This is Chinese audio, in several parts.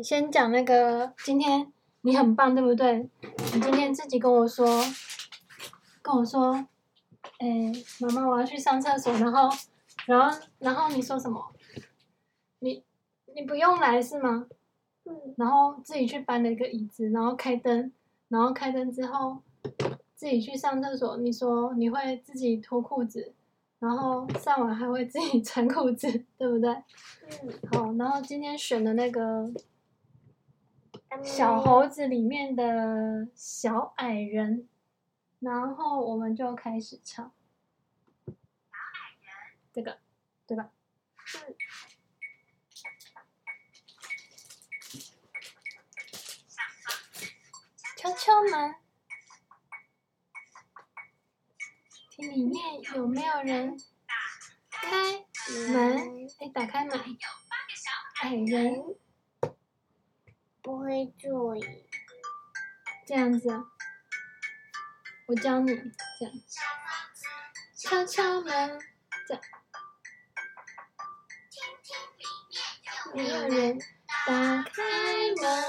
对，先讲那个，今天你很棒，对不对？你今天自己跟我说，跟我说，哎，妈妈，我要去上厕所，然后，然后，然后你说什么？你，你不用来是吗？嗯。然后自己去搬了一个椅子，然后开灯，然后开灯之后，自己去上厕所。你说你会自己脱裤子。然后上完还会自己穿裤子，对不对？嗯。好，然后今天选的那个小猴子里面的小矮人，然后我们就开始唱。小矮人，这个，对吧？嗯。敲敲门。听里面有没有人？开门，哎，打开门。矮人不会注意。这样子，我教你这样。敲敲门，这样。没有人，打开门，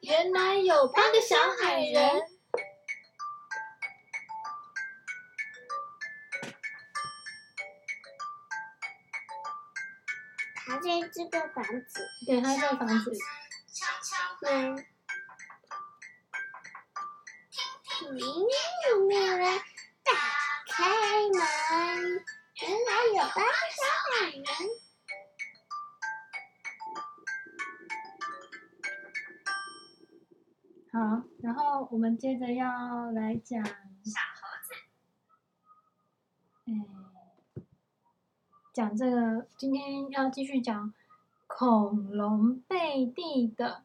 原来有八个小矮人。他在这个房子，对，他在房子。里面有没有人？打开门，原来有八个小矮人。好，然后我们接着要来讲小猴子。嗯。讲这个，今天要继续讲恐龙贝蒂的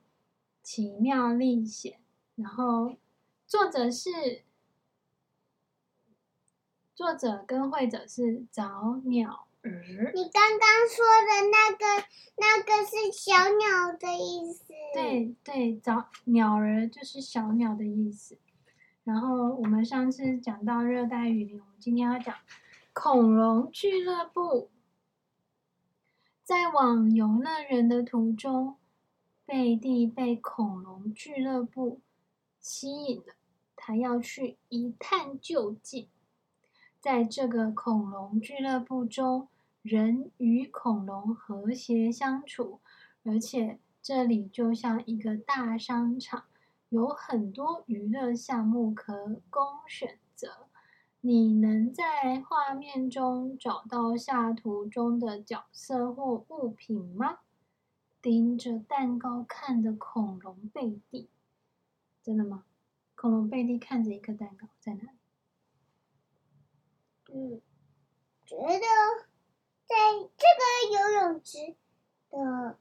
奇妙历险。然后作者是作者跟绘者是早鸟儿。你刚刚说的那个那个是小鸟的意思。对对，早鸟儿就是小鸟的意思。然后我们上次讲到热带雨林，我们今天要讲恐龙俱乐部。在往游乐园的途中，贝蒂被恐龙俱乐部吸引了，他要去一探究竟。在这个恐龙俱乐部中，人与恐龙和谐相处，而且这里就像一个大商场，有很多娱乐项目可供选择。你能在画面中找到下图中的角色或物品吗？盯着蛋糕看的恐龙贝蒂，真的吗？恐龙贝蒂看着一个蛋糕在哪里？嗯，觉得在这个游泳池的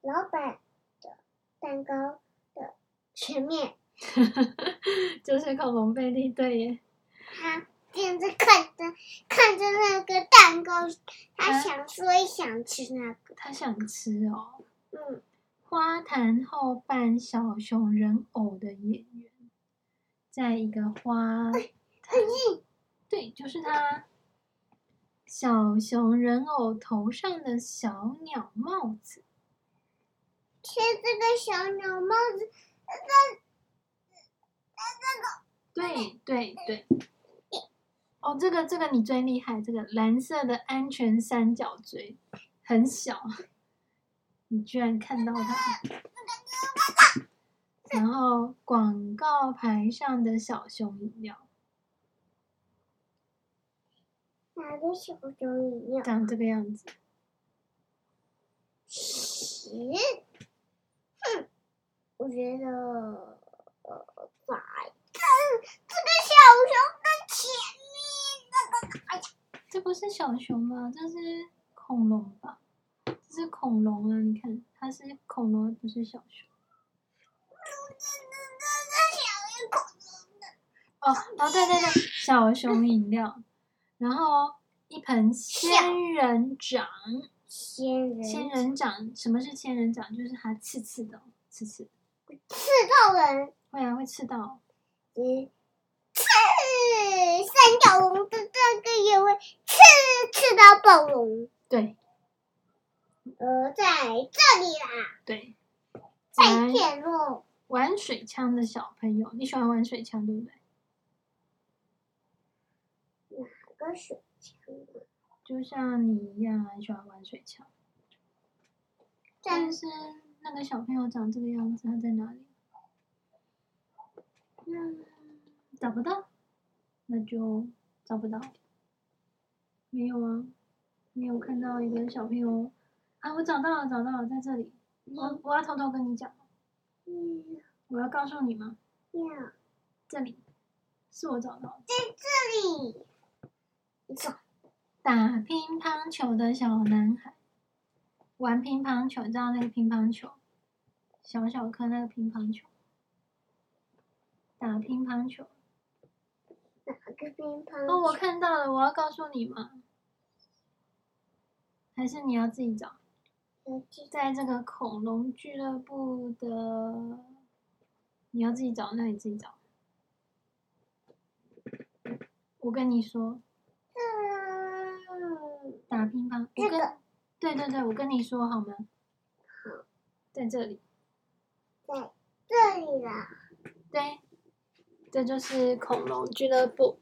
老板的蛋糕的前面，就是恐龙贝蒂，对耶。他。现在看着看着那个蛋糕，他想说也想吃那个，他想吃哦。嗯，花坛后扮小熊人偶的演员，在一个花坛，对，就是他。小熊人偶头上的小鸟帽子，贴这个小鸟帽子，那那这个，对对对。哦，这个这个你最厉害，这个蓝色的安全三角锥很小，你居然看到它。然后广告牌上的小熊饮料，哪个小熊饮料？长这个样子。十，哼，我觉得，呃，在这这个小熊跟前面那个。这不是小熊吗？这是恐龙吧？这是恐龙啊！你看，它是恐龙，不是小熊。哦哦，对对对，小熊饮料，然后一盆仙人掌。仙人仙人掌，什么是仙人掌？就是它刺刺的，刺刺。刺到人？会啊，会刺到。嗯。刺三角龙的这个也会刺刺到暴龙，对，呃，在这里啦，对，被骗了。玩水枪的小朋友，你喜欢玩水枪对不对？哪个水枪？就像你一样很喜欢玩水枪。但是那个小朋友长这个样子，他在哪里？嗯，找不到，那就找不到。没有啊，没有看到一个小朋友啊！我找到了，找到了，在这里。我我要偷偷跟你讲。嗯。我要告诉你吗？要。这里，是我找到的。在这里。走。打乒乓球的小男孩。玩乒乓球，知道那个乒乓球，小小颗那个乒乓球，打乒乓球。哪个乒乓？哦，我看到了，我要告诉你吗？还是你要自己找？在这个恐龙俱乐部的，你要自己找，那你自己找。我跟你说，打乒乓，我跟。对对对，我跟你说好吗？好，在这里，在这里啦。对，这就是恐龙俱乐部。